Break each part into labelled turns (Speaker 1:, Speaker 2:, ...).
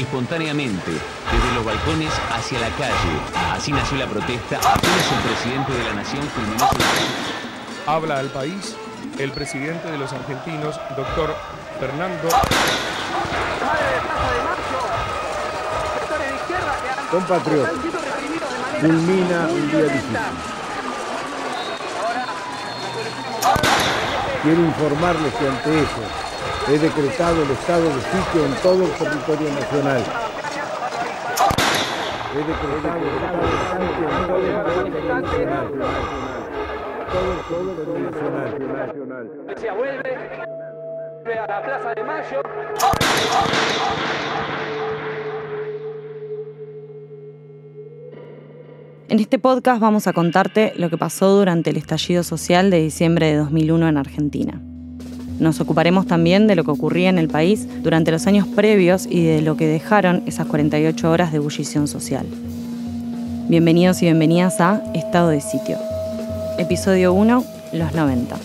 Speaker 1: espontáneamente, desde los balcones hacia la calle. Así nació la protesta apenas el presidente de la nación culminó su...
Speaker 2: Habla al país el presidente de los argentinos, doctor Fernando.
Speaker 3: Compatriota, culmina un día difícil. Quiero informarles que ante eso he decretado el estado de sitio en todo el territorio nacional. He decretado el estado de sitio en todo el territorio nacional. Todo el territorio nacional.
Speaker 4: vuelve a la Plaza de Mayo.
Speaker 5: En este podcast vamos a contarte lo que pasó durante el estallido social de diciembre de 2001 en Argentina. Nos ocuparemos también de lo que ocurría en el país durante los años previos y de lo que dejaron esas 48 horas de ebullición social. Bienvenidos y bienvenidas a Estado de Sitio. Episodio 1, los 90.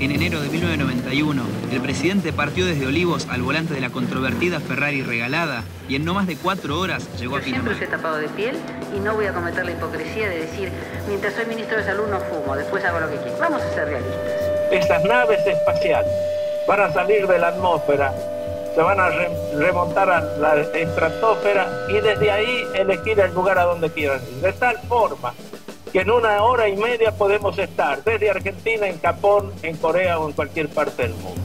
Speaker 6: En enero de 1991, el presidente partió desde Olivos al volante de la controvertida Ferrari regalada y en no más de cuatro horas llegó a
Speaker 7: Yo siempre
Speaker 6: Pinamar.
Speaker 7: os he tapado de piel y no voy a cometer la hipocresía de decir, mientras soy ministro de salud no fumo, después hago lo que quiero. Vamos a ser realistas.
Speaker 8: Estas naves espaciales van a salir de la atmósfera, se van a re- remontar a la estratosfera y desde ahí elegir el lugar a donde quieran ir. De tal forma que en una hora y media podemos estar desde Argentina, en Japón, en Corea o en cualquier parte del mundo.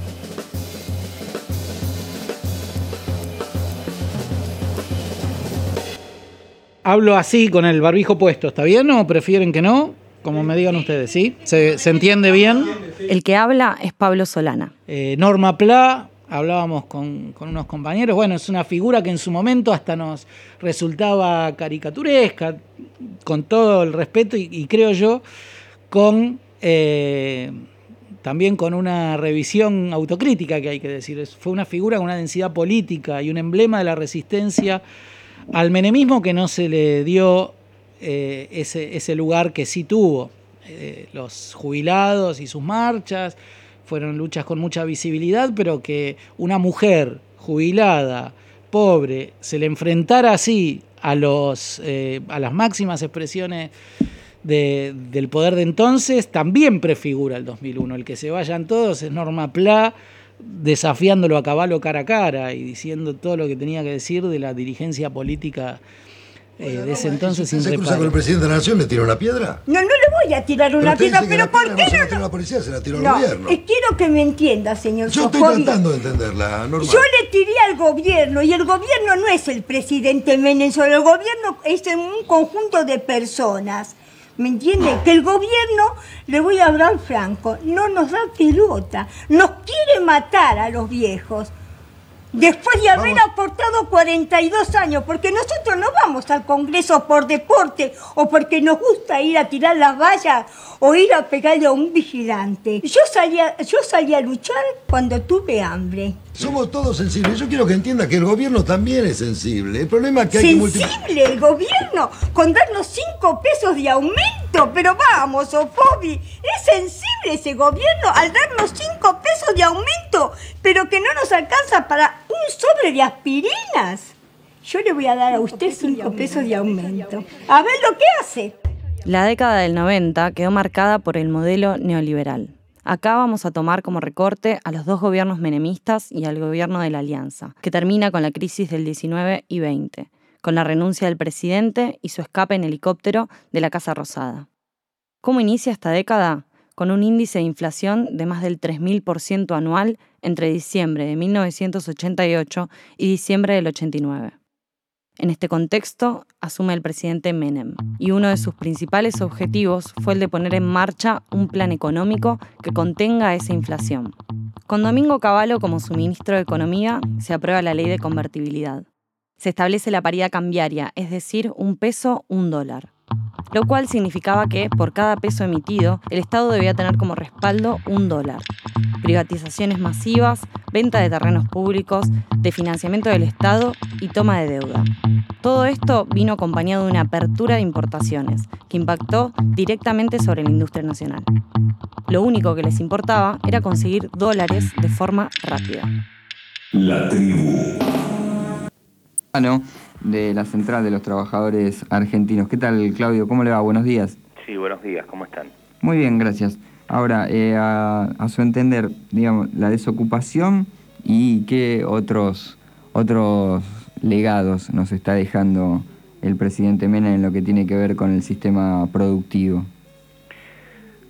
Speaker 9: Hablo así con el barbijo puesto, ¿está bien o prefieren que no? Como me digan ustedes, ¿sí? ¿Se, se entiende bien?
Speaker 5: El que habla es Pablo Solana.
Speaker 9: Eh, Norma Pla, hablábamos con, con unos compañeros, bueno, es una figura que en su momento hasta nos resultaba caricaturesca, con todo el respeto y, y creo yo, con eh, también con una revisión autocrítica que hay que decir. Fue una figura con una densidad política y un emblema de la resistencia al menemismo que no se le dio eh, ese, ese lugar que sí tuvo. Eh, los jubilados y sus marchas fueron luchas con mucha visibilidad, pero que una mujer jubilada, pobre, se le enfrentara así a, los, eh, a las máximas expresiones de- del poder de entonces, también prefigura el 2001. El que se vayan todos es Norma Pla desafiándolo a caballo cara a cara y diciendo todo lo que tenía que decir de la dirigencia política eh, de ese entonces sin
Speaker 10: ¿Se cruza con el presidente de la nación? ¿Le tira una piedra?
Speaker 11: No, no le voy a tirar una piedra, pero ¿por qué
Speaker 10: no se la la policía, se la tiró al
Speaker 11: No,
Speaker 10: gobierno.
Speaker 11: eh, quiero que me entienda, señor
Speaker 10: Yo estoy tratando de entenderla, Norma.
Speaker 11: Yo le tiré al gobierno y el gobierno no es el presidente Menem, solo el gobierno es un conjunto de personas. ¿Me entiende? Que el gobierno, le voy a hablar franco, no nos da pelota, nos quiere matar a los viejos. Después de haber aportado 42 años, porque nosotros no vamos al Congreso por deporte o porque nos gusta ir a tirar las vallas o ir a pegarle a un vigilante. Yo salí a, yo salí a luchar cuando tuve hambre.
Speaker 10: Somos todos sensibles. Yo quiero que entienda que el gobierno también es sensible. El problema es que hay que.
Speaker 11: Sensible el gobierno con darnos 5 pesos de aumento, pero vamos, Sofobi, es sensible ese gobierno al darnos 5 pesos de aumento, pero que no nos alcanza para un sobre de aspirinas. Yo le voy a dar a usted 5 pesos de aumento. A ver lo que hace.
Speaker 5: La década del 90 quedó marcada por el modelo neoliberal. Acá vamos a tomar como recorte a los dos gobiernos menemistas y al gobierno de la Alianza, que termina con la crisis del 19 y 20, con la renuncia del presidente y su escape en helicóptero de la Casa Rosada. ¿Cómo inicia esta década? Con un índice de inflación de más del 3.000% anual entre diciembre de 1988 y diciembre del 89. En este contexto, asume el presidente Menem, y uno de sus principales objetivos fue el de poner en marcha un plan económico que contenga esa inflación. Con Domingo Cavallo como su ministro de Economía, se aprueba la ley de convertibilidad. Se establece la paridad cambiaria, es decir, un peso, un dólar. Lo cual significaba que, por cada peso emitido, el Estado debía tener como respaldo un dólar. Privatizaciones masivas, venta de terrenos públicos, de financiamiento del Estado y toma de deuda. Todo esto vino acompañado de una apertura de importaciones, que impactó directamente sobre la industria nacional. Lo único que les importaba era conseguir dólares de forma rápida.
Speaker 12: La tribu.
Speaker 4: De la Central de los Trabajadores Argentinos. ¿Qué tal, Claudio? ¿Cómo le va? Buenos días.
Speaker 12: Sí, buenos días. ¿Cómo están?
Speaker 4: Muy bien, gracias. Ahora, eh, a, a, su entender, digamos, la desocupación y qué otros, otros legados nos está dejando el presidente Mena en lo que tiene que ver con el sistema productivo.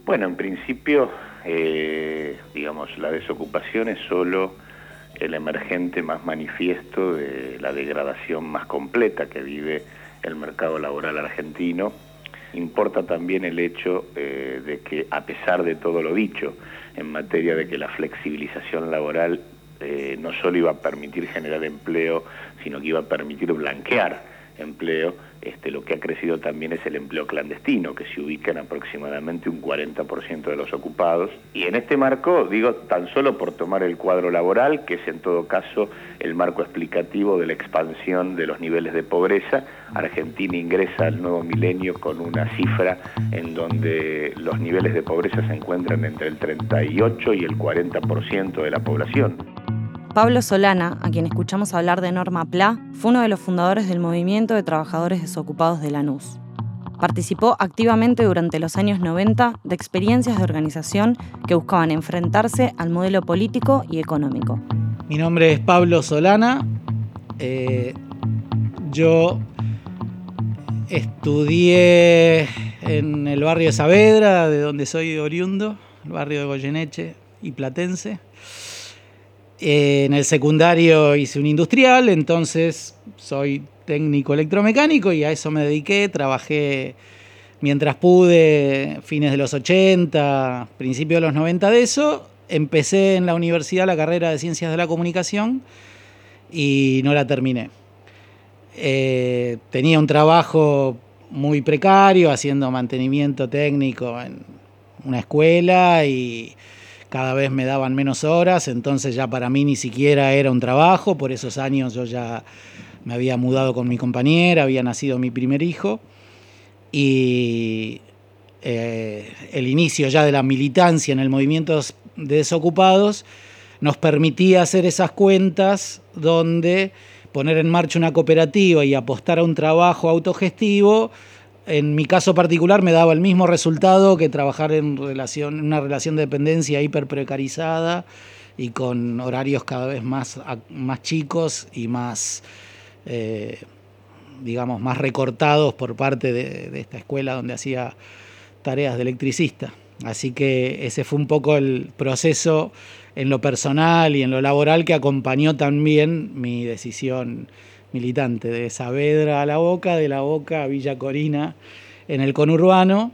Speaker 12: Bueno, en principio, eh, digamos, la desocupación es solo el emergente más manifiesto de la degradación más completa que vive el mercado laboral argentino. Importa también el hecho eh, de que, a pesar de todo lo dicho en materia de que la flexibilización laboral eh, no solo iba a permitir generar empleo, sino que iba a permitir blanquear empleo, este, lo que ha crecido también es el empleo clandestino, que se ubica en aproximadamente un 40% de los ocupados. Y en este marco, digo, tan solo por tomar el cuadro laboral, que es en todo caso el marco explicativo de la expansión de los niveles de pobreza, Argentina ingresa al nuevo milenio con una cifra en donde los niveles de pobreza se encuentran entre el 38 y el 40% de la población.
Speaker 5: Pablo Solana, a quien escuchamos hablar de Norma PLA, fue uno de los fundadores del movimiento de trabajadores desocupados de Lanús. Participó activamente durante los años 90 de experiencias de organización que buscaban enfrentarse al modelo político y económico.
Speaker 9: Mi nombre es Pablo Solana. Eh, yo estudié en el barrio de Saavedra, de donde soy oriundo, el barrio de Goyeneche y Platense. En el secundario hice un industrial, entonces soy técnico electromecánico y a eso me dediqué. Trabajé mientras pude, fines de los 80, principios de los 90 de eso. Empecé en la universidad la carrera de Ciencias de la Comunicación y no la terminé. Eh, tenía un trabajo muy precario haciendo mantenimiento técnico en una escuela y cada vez me daban menos horas, entonces ya para mí ni siquiera era un trabajo, por esos años yo ya me había mudado con mi compañera, había nacido mi primer hijo y eh, el inicio ya de la militancia en el movimiento de desocupados nos permitía hacer esas cuentas donde poner en marcha una cooperativa y apostar a un trabajo autogestivo en mi caso particular me daba el mismo resultado que trabajar en relación, una relación de dependencia hiper precarizada y con horarios cada vez más, más chicos y más, eh, digamos, más recortados por parte de, de esta escuela donde hacía tareas de electricista. Así que ese fue un poco el proceso en lo personal y en lo laboral que acompañó también mi decisión militante, de Saavedra a La Boca, de La Boca a Villa Corina en el conurbano.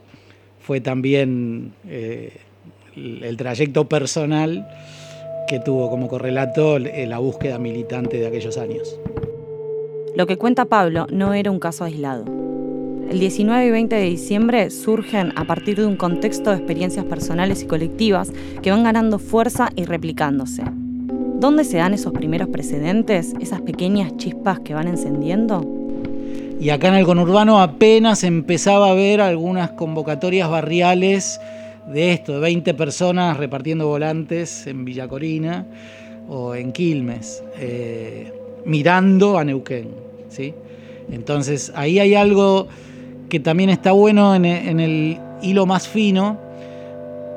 Speaker 9: Fue también eh, el, trayecto personal que tuvo como correlato la búsqueda militante de aquellos años.
Speaker 5: Lo que cuenta Pablo no era un caso aislado. El 19 y 20 de diciembre surgen a partir de un contexto de experiencias personales y colectivas que van ganando fuerza y replicándose. ¿Dónde se dan esos primeros precedentes, esas pequeñas chispas que van encendiendo?
Speaker 9: Y acá en el conurbano apenas empezaba a ver algunas convocatorias barriales de esto, de 20 personas repartiendo volantes en Villa Corina o en Quilmes, eh, mirando a Neuquén. ¿sí? Entonces ahí hay algo que también está bueno en el hilo más fino.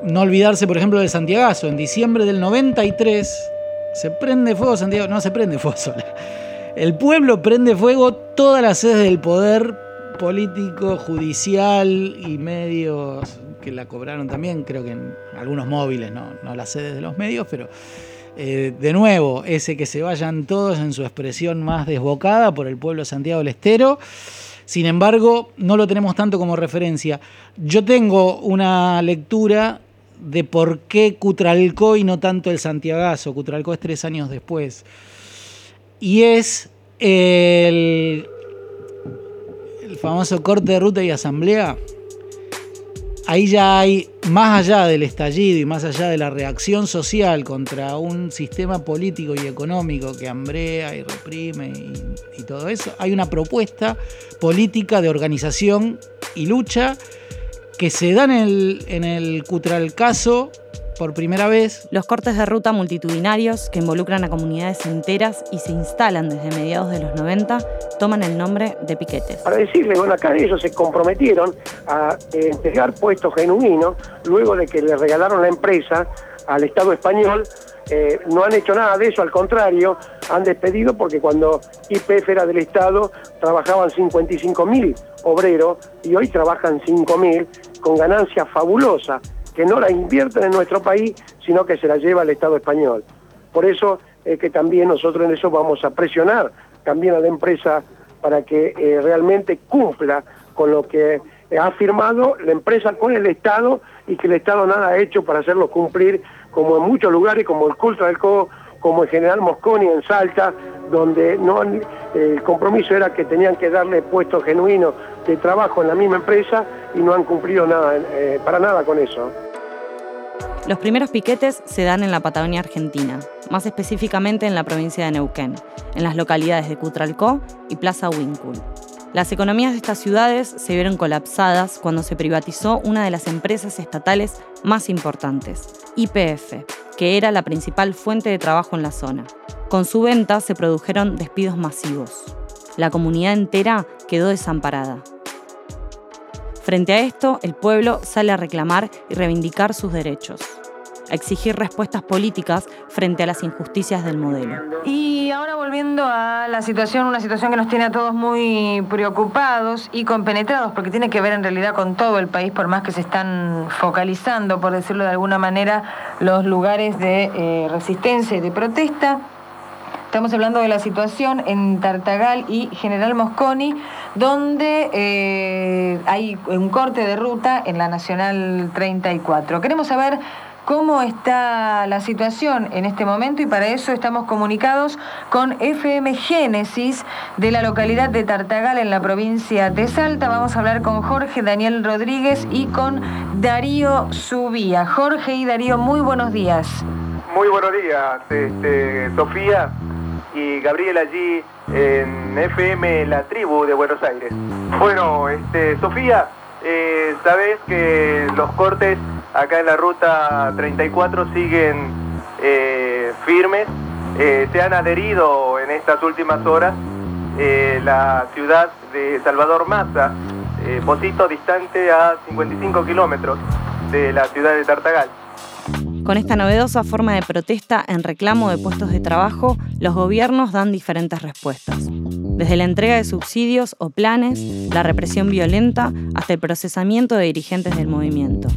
Speaker 9: No olvidarse, por ejemplo, de Santiago. En diciembre del 93, se prende fuego Santiago, no se prende fuego sola. El pueblo prende fuego todas las sedes del poder político, judicial y medios que la cobraron también, creo que en algunos móviles, no, no las sedes de los medios, pero eh, de nuevo, ese que se vayan todos en su expresión más desbocada por el pueblo de Santiago del Estero. Sin embargo, no lo tenemos tanto como referencia. Yo tengo una lectura de por qué Cutralcó y no tanto el Santiagazo. Cutralcó es tres años después. Y es el, el famoso corte de ruta y asamblea. Ahí ya hay, más allá del estallido y más allá de la reacción social contra un sistema político y económico que hambrea y reprime y, y todo eso, hay una propuesta política de organización y lucha que se da en el, en el Cutralcaso por primera vez.
Speaker 5: Los cortes de ruta multitudinarios que involucran a comunidades enteras y se instalan desde mediados de los 90 toman el nombre de piquetes.
Speaker 13: Para decirles, bueno, acá ellos se comprometieron a eh, entregar puestos genuinos luego de que le regalaron la empresa al Estado español. Eh, no han hecho nada de eso, al contrario, han despedido porque cuando IPF era del Estado trabajaban 55 mil obreros y hoy trabajan 5 mil con ganancias fabulosas que no la invierten en nuestro país, sino que se la lleva el Estado español. Por eso es que también nosotros en eso vamos a presionar también a la empresa para que eh, realmente cumpla con lo que ha firmado la empresa con el Estado y que el Estado nada ha hecho para hacerlo cumplir, como en muchos lugares, como el culto del Co, como el General Mosconi en Salta, donde el compromiso era que tenían que darle puestos genuinos de trabajo en la misma empresa y no han cumplido nada, eh, para nada con eso.
Speaker 5: Los primeros piquetes se dan en la Patagonia Argentina, más específicamente en la provincia de Neuquén, en las localidades de Cutralcó y Plaza Wincul. Las economías de estas ciudades se vieron colapsadas cuando se privatizó una de las empresas estatales más importantes, IPF, que era la principal fuente de trabajo en la zona. Con su venta se produjeron despidos masivos. La comunidad entera quedó desamparada. Frente a esto, el pueblo sale a reclamar y reivindicar sus derechos, a exigir respuestas políticas frente a las injusticias del modelo.
Speaker 14: Y ahora volviendo a la situación, una situación que nos tiene a todos muy preocupados y compenetrados, porque tiene que ver en realidad con todo el país, por más que se están focalizando, por decirlo de alguna manera, los lugares de eh, resistencia y de protesta. Estamos hablando de la situación en Tartagal y General Mosconi, donde eh, hay un corte de ruta en la Nacional 34. Queremos saber cómo está la situación en este momento y para eso estamos comunicados con FM Génesis de la localidad de Tartagal en la provincia de Salta. Vamos a hablar con Jorge Daniel Rodríguez y con Darío Subía. Jorge y Darío, muy buenos días.
Speaker 15: Muy buenos días, este, Sofía y Gabriel allí en FM La Tribu de Buenos Aires. Bueno, este, Sofía, eh, sabes que los cortes acá en la ruta 34 siguen eh, firmes, eh, se han adherido en estas últimas horas la ciudad de Salvador Maza, Posito distante a 55 kilómetros de la ciudad de Tartagal.
Speaker 5: Con esta novedosa forma de protesta en reclamo de puestos de trabajo, los gobiernos dan diferentes respuestas. Desde la entrega de subsidios o planes, la represión violenta, hasta el procesamiento de dirigentes del movimiento.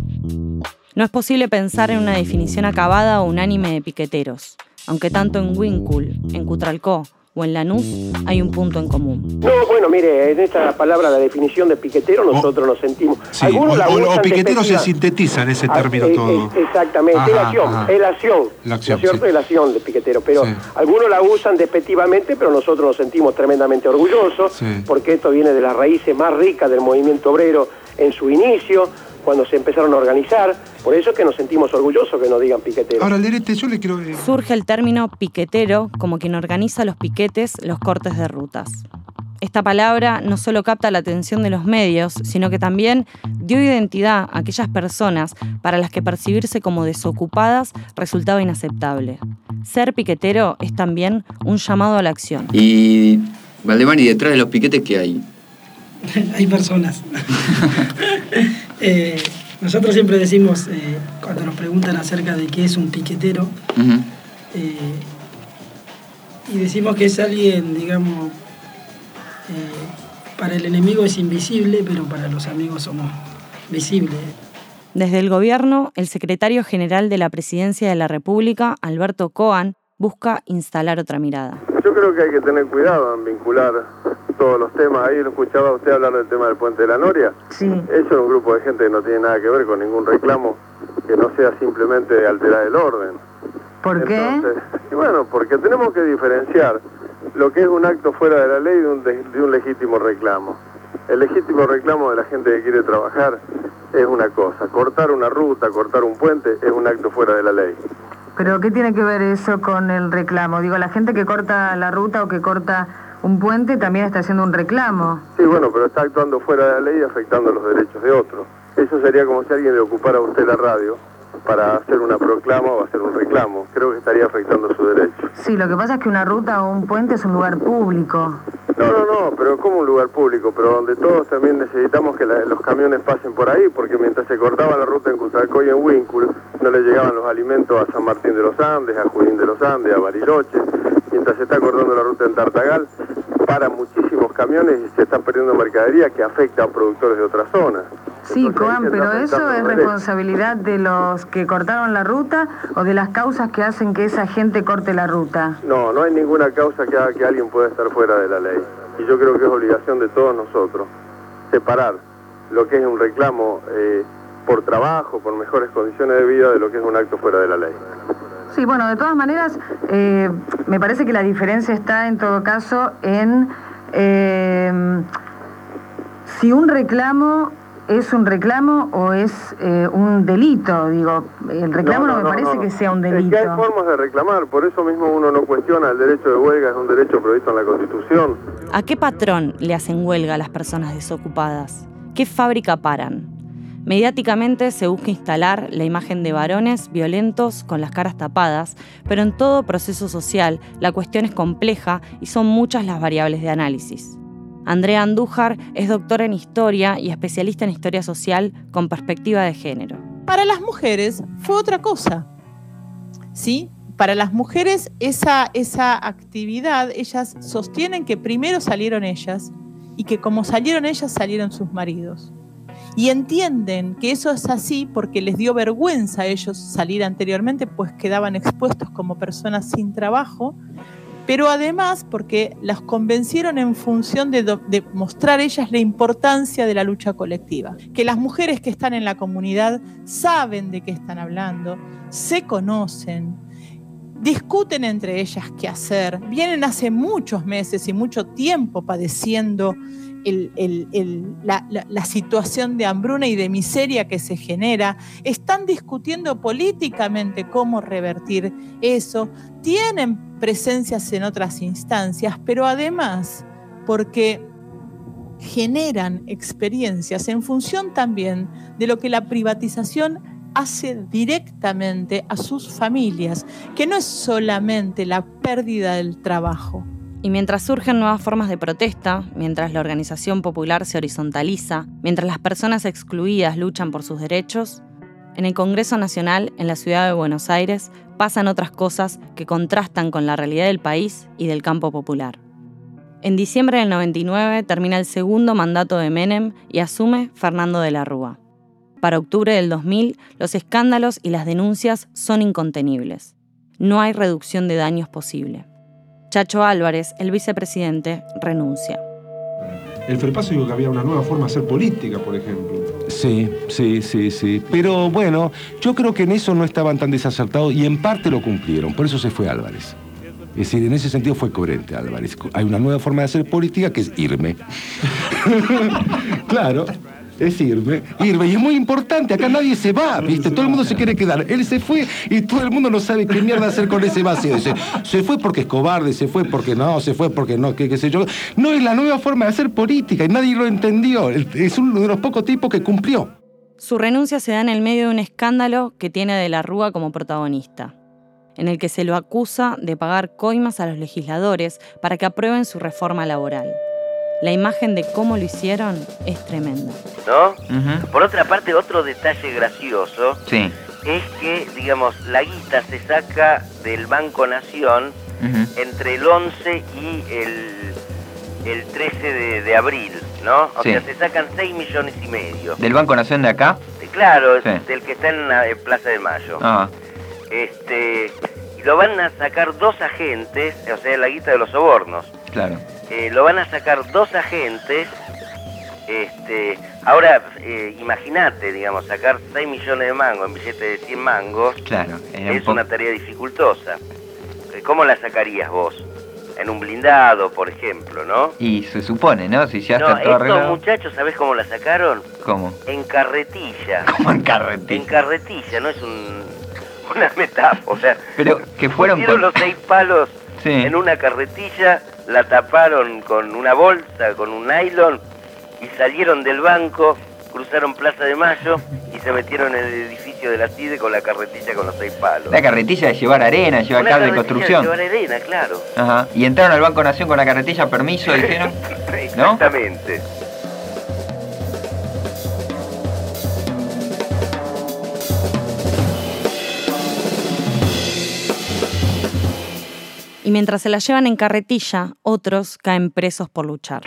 Speaker 5: No es posible pensar en una definición acabada o unánime de piqueteros, aunque tanto en Wincul, en Cutralcó o en Lanús hay un punto en común.
Speaker 13: No, bueno, mire, en esta palabra, la definición de piquetero, nosotros nos sentimos...
Speaker 16: Sí, Algunos o, o, piquetero se sintetiza en ese término
Speaker 13: ah,
Speaker 16: todo.
Speaker 13: Es, exactamente, es la acción, es la acción, la acción. Es la acción de piquetero, pero sí. algunos la usan despectivamente, pero nosotros nos sentimos tremendamente orgullosos, sí. porque esto viene de las raíces más ricas del movimiento obrero en su inicio, cuando se empezaron a organizar. Por eso es que nos sentimos orgullosos que nos digan piqueteros.
Speaker 16: Ahora, Lerete, yo le quiero...
Speaker 5: Surge el término piquetero como quien organiza los piquetes, los cortes de rutas. Esta palabra no solo capta la atención de los medios, sino que también dio identidad a aquellas personas para las que percibirse como desocupadas resultaba inaceptable. Ser piquetero es también un llamado a la acción.
Speaker 4: Y, Valdemar, ¿y detrás de los piquetes qué hay?
Speaker 17: hay personas. eh, nosotros siempre decimos, eh, cuando nos preguntan acerca de qué es un piquetero, uh -huh. eh, y decimos que es alguien, digamos, para el enemigo es invisible, pero para los amigos somos visibles.
Speaker 5: Desde el gobierno, el secretario general de la Presidencia de la República, Alberto Coan, busca instalar otra mirada.
Speaker 15: Yo creo que hay que tener cuidado en vincular todos los temas. Ahí lo escuchaba usted hablar del tema del puente de la Noria.
Speaker 14: Sí.
Speaker 15: Eso es un grupo de gente que no tiene nada que ver con ningún reclamo que no sea simplemente alterar el orden.
Speaker 14: ¿Por
Speaker 15: Entonces, qué? Y bueno, porque tenemos que diferenciar lo que es un acto fuera de la ley de un, de, de un legítimo reclamo. El legítimo reclamo de la gente que quiere trabajar es una cosa. Cortar una ruta, cortar un puente es un acto fuera de la ley.
Speaker 14: Pero ¿qué tiene que ver eso con el reclamo? Digo, la gente que corta la ruta o que corta un puente también está haciendo un reclamo.
Speaker 15: Sí, bueno, pero está actuando fuera de la ley y afectando los derechos de otros. Eso sería como si alguien le ocupara a usted la radio para hacer una proclama o hacer un reclamo. Creo que estaría afectando su derecho.
Speaker 14: Sí, lo que pasa es que una ruta o un puente es un lugar público.
Speaker 15: No, no, no, pero como un lugar público, pero donde todos también necesitamos que la- los camiones pasen por ahí, porque mientras se cortaba la ruta en Cusacó y en Wincul, no le llegaban los alimentos a San Martín de los Andes, a Junín de los Andes, a Bariloche. Mientras se está cortando la ruta en Tartagal, paran muchísimos camiones y se está perdiendo mercadería que afecta a productores de otras zonas.
Speaker 14: Sí,
Speaker 15: se
Speaker 14: pero eso es responsabilidad de los que cortaron la ruta o de las causas que hacen que esa gente corte la ruta.
Speaker 15: No, no hay ninguna causa que haga que alguien pueda estar fuera de la ley. Y yo creo que es obligación de todos nosotros separar lo que es un reclamo eh, por trabajo, por mejores condiciones de vida, de lo que es un acto fuera de la ley.
Speaker 14: Sí, bueno, de todas maneras, eh, me parece que la diferencia está en todo caso en eh, si un reclamo es un reclamo o es eh, un delito. Digo, el reclamo no, me parece
Speaker 15: no.
Speaker 14: que sea un
Speaker 15: Es que hay
Speaker 14: delito.
Speaker 15: formas de reclamar, por eso mismo uno no cuestiona el derecho de huelga, es un derecho previsto en la Constitución.
Speaker 5: ¿A qué patrón le hacen huelga a las personas desocupadas? ¿Qué fábrica paran? Mediáticamente se busca instalar la imagen de varones violentos con las caras tapadas, pero en todo proceso social la cuestión es compleja y son muchas las variables de análisis. Andrea Andújar es doctora en historia y especialista en historia social con perspectiva de género.
Speaker 18: Para las mujeres fue otra cosa. ¿Sí? Para las mujeres esa, esa actividad, ellas sostienen que primero salieron ellas y que como salieron ellas salieron sus maridos. Y entienden que eso es así porque les dio vergüenza a ellos salir anteriormente, pues quedaban expuestos como personas sin trabajo, pero además porque las convencieron en función de, de mostrar ellas la importancia de la lucha colectiva. Que las mujeres que están en la comunidad saben de qué están hablando, se conocen, discuten entre ellas qué hacer, vienen hace muchos meses y mucho tiempo padeciendo la situación de hambruna y de miseria que se genera, están discutiendo políticamente cómo revertir eso, tienen presencias en otras instancias, pero además porque generan experiencias en función también de lo que la privatización hace directamente a sus familias, que no es solamente la pérdida del trabajo.
Speaker 5: Y mientras surgen nuevas formas de protesta, mientras la organización popular se horizontaliza, mientras las personas excluidas luchan por sus derechos, en el Congreso Nacional, en la ciudad de Buenos Aires, pasan otras cosas que contrastan con la realidad del país y del campo popular. En diciembre del 99 termina el segundo mandato de Menem y asume Fernando de la Rúa. Para octubre del 2000, los escándalos y las denuncias son incontenibles. No hay reducción de daños posible. Chacho Álvarez, el vicepresidente, renuncia.
Speaker 16: El Felpaso dijo que había una nueva forma de hacer política, por ejemplo.
Speaker 19: Sí, sí, sí, sí. Pero bueno, yo creo que en eso no estaban tan desacertados y en parte lo cumplieron. Por eso se fue Álvarez. Es decir, en ese sentido fue coherente Álvarez. Hay una nueva forma de hacer política que es irme. claro, es irme. Irme. Y es muy importante, acá nadie se va, ¿viste? Todo el mundo se quiere quedar. Él se fue y todo el mundo no sabe qué mierda hacer con ese vacío. Dice, se fue porque es cobarde, se fue porque no, se fue porque no, qué, qué sé yo. No, es la nueva forma de hacer política y nadie lo entendió. Es uno de los pocos tipos que cumplió.
Speaker 5: Su renuncia se da en el medio de un escándalo que tiene De la Rúa como protagonista, en el que se lo acusa de pagar coimas a los legisladores para que aprueben su reforma laboral. La imagen de cómo lo hicieron es tremenda.
Speaker 20: ¿no? Por otra parte, otro detalle gracioso
Speaker 21: Sí.
Speaker 20: es que, digamos, la guita se saca del Banco Nación entre el 11 y el, el 13 de, de abril, ¿no? O
Speaker 21: Sí.
Speaker 20: sea, se sacan 6 millones y medio.
Speaker 21: ¿Del Banco Nación de acá?
Speaker 20: Eh, Claro,
Speaker 21: Sí.
Speaker 20: del que está en, la- en Plaza de Mayo.
Speaker 21: Ah,
Speaker 20: Este, y lo van a sacar dos agentes, o sea, la guita de los sobornos.
Speaker 21: Claro.
Speaker 20: Eh, lo van a sacar dos agentes. Este, ahora, eh, imagínate, digamos, sacar 6 millones de mangos en billete de 100 mangos
Speaker 21: Claro. un
Speaker 20: es una tarea dificultosa. Eh, ¿Cómo la sacarías vos? En un blindado, por ejemplo, ¿no?
Speaker 21: Y se supone, ¿no? Si ya
Speaker 20: no,
Speaker 21: está todo
Speaker 20: estos
Speaker 21: arreglado.
Speaker 20: muchachos, ¿sabés cómo la sacaron?
Speaker 21: ¿Cómo?
Speaker 20: En carretilla.
Speaker 21: ¿Cómo en carretilla?
Speaker 20: En carretilla, no es un, una metáfora. O sea,
Speaker 21: Pero que fueron por-
Speaker 20: los seis palos
Speaker 21: Sí.
Speaker 20: en una carretilla, la taparon con una bolsa, con un nylon y salieron del banco cruzaron Plaza de Mayo y se metieron en el edificio de la CIDE con la carretilla con los seis palos.
Speaker 21: La carretilla de llevar arena, llevar
Speaker 20: Una
Speaker 21: cable de construcción.
Speaker 20: Llevar arena, claro.
Speaker 21: Ajá. Y entraron al Banco Nación con la carretilla, permiso, dijeron. ¿No?
Speaker 5: Y mientras se la llevan en carretilla, otros caen presos por luchar.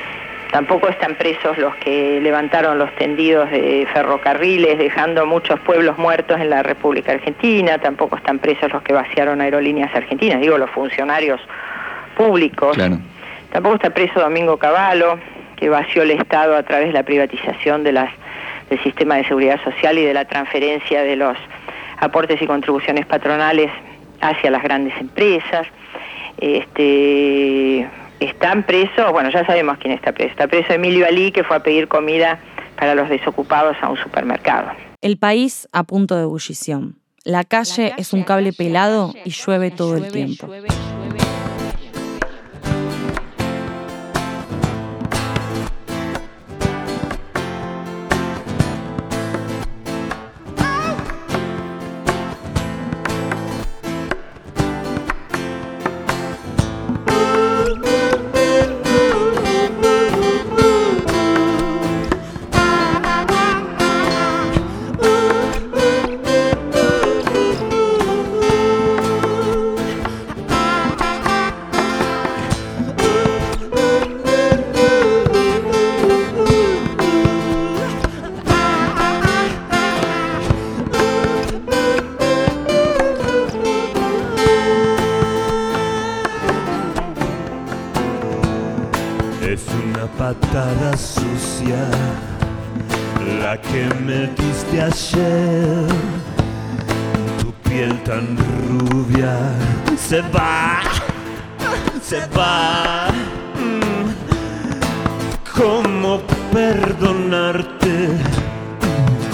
Speaker 22: Tampoco están presos los que levantaron los tendidos de ferrocarriles, dejando muchos pueblos muertos en la República Argentina. Tampoco están presos los que vaciaron aerolíneas argentinas, digo, los funcionarios públicos. Tampoco está preso Domingo Cavallo, que vació el Estado a través de la privatización de las, del sistema de seguridad social y de la transferencia de los aportes y contribuciones patronales hacia las grandes empresas. Este, están presos, bueno, ya sabemos quién está preso. Está preso Emilio Ali, que fue a pedir comida para los desocupados a un supermercado.
Speaker 5: El país a punto de ebullición. La calle es un cable pelado y llueve todo el tiempo.
Speaker 23: La que me diste ayer. Tu piel tan rubia se va, se va. ¿Cómo perdonarte?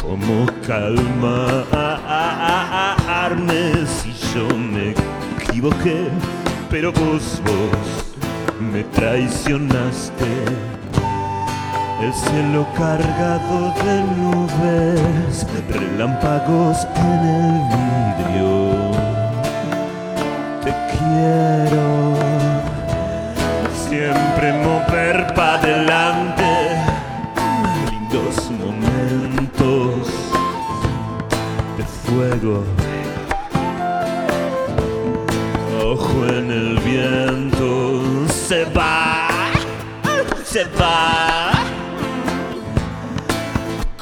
Speaker 23: ¿Cómo calmarme si yo me equivoqué? Pero vos, vos me traicionaste. El cielo cargado de nubes, relámpagos en el vidrio. Te quiero siempre mover para adelante. Lindos momentos de fuego. Ojo en el viento, se va, se va.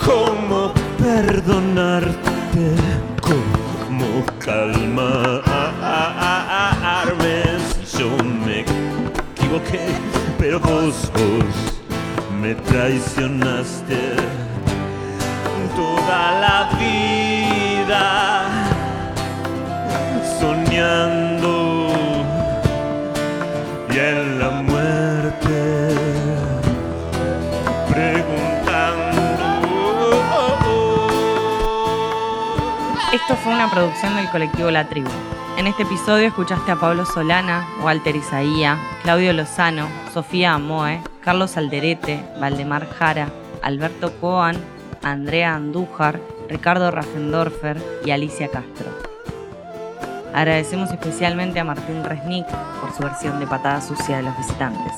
Speaker 23: ¿Cómo perdonarte? ¿Cómo calmarme si yo me equivoqué? Pero vos, vos me traicionaste toda la vida soñando y en la
Speaker 5: Esto fue una producción del colectivo La Tribu. En este episodio escuchaste a Pablo Solana, Walter Isaía, Claudio Lozano, Sofía Amoe, Carlos Alderete, Valdemar Jara, Alberto Coan, Andrea Andújar, Ricardo Raffendorfer y Alicia Castro. Agradecemos especialmente a Martín Resnick por su versión de Patada Sucia de los Visitantes.